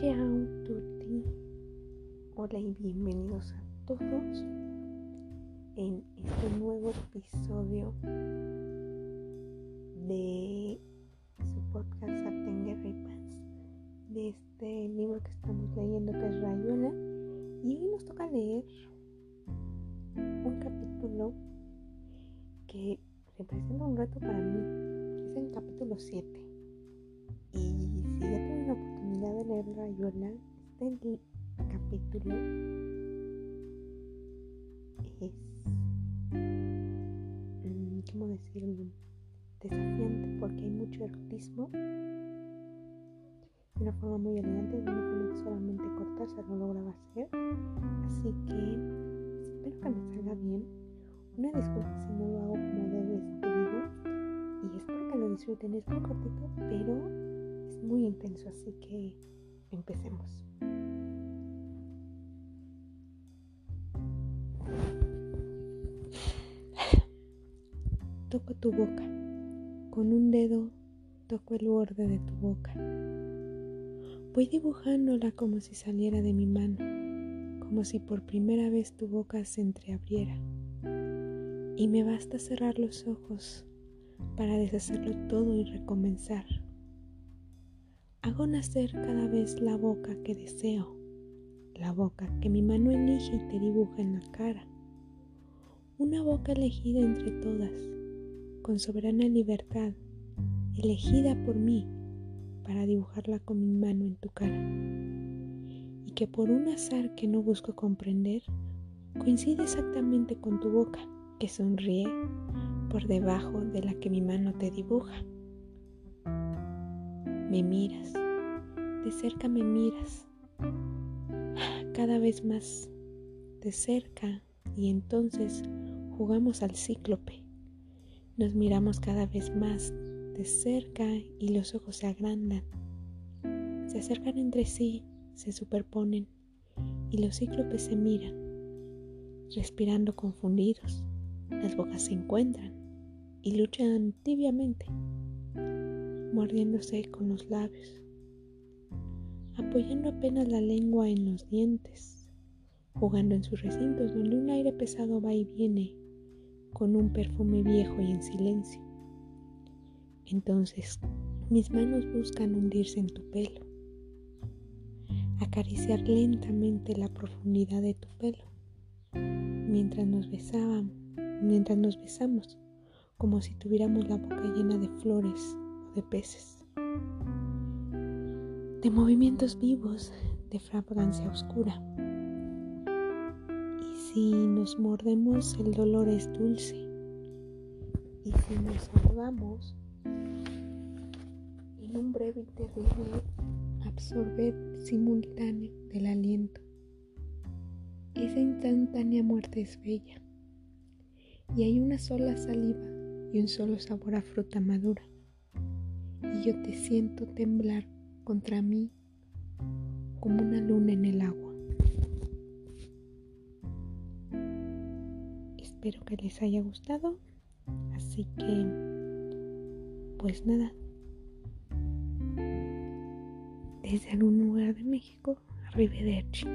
Ciao tutti. Hola y bienvenidos a todos en este nuevo episodio de su podcast Sartén Guerra de este libro que estamos leyendo que es Rayuela. Y hoy nos toca leer un capítulo que representa un reto para mí. Es el capítulo 7. Y de leer Rayuela, este capítulo es, mm, ¿cómo decirlo? Desafiante porque hay mucho erotismo de una forma muy elegante, de una que solamente cortarse lo lograba hacer. Así que espero que me salga bien. Una disculpa si no lo hago como debe este video y espero que lo disfruten. Es muy cortito, pero muy intenso, así que empecemos. Toco tu boca. Con un dedo toco el borde de tu boca. Voy dibujándola como si saliera de mi mano, como si por primera vez tu boca se entreabriera. Y me basta cerrar los ojos para deshacerlo todo y recomenzar. Hago nacer cada vez la boca que deseo, la boca que mi mano elige y te dibuja en la cara. Una boca elegida entre todas, con soberana libertad, elegida por mí para dibujarla con mi mano en tu cara. Y que por un azar que no busco comprender, coincide exactamente con tu boca, que sonríe por debajo de la que mi mano te dibuja. Me miras, de cerca me miras, cada vez más de cerca y entonces jugamos al cíclope. Nos miramos cada vez más de cerca y los ojos se agrandan. Se acercan entre sí, se superponen y los cíclopes se miran, respirando confundidos. Las bocas se encuentran y luchan tibiamente, mordiéndose con los labios, apoyando apenas la lengua en los dientes, jugando en sus recintos donde un aire pesado va y viene con un perfume viejo y en silencio. Entonces mis manos buscan hundirse en tu pelo, acariciar lentamente la profundidad de tu pelo, mientras nos besábamos, mientras nos besamos, como si tuviéramos la boca llena de flores de peces, de movimientos vivos, de fragancia oscura. Y si nos mordemos, el dolor es dulce. Y si nos ahogamos, en un breve y terrible absorber simultáneo del aliento. Esa instantánea muerte es bella. Y hay una sola saliva y un solo sabor a fruta madura. Yo te siento temblar contra mí como una luna en el agua. Espero que les haya gustado. Así que, pues nada. Desde algún lugar de México, arrivederci.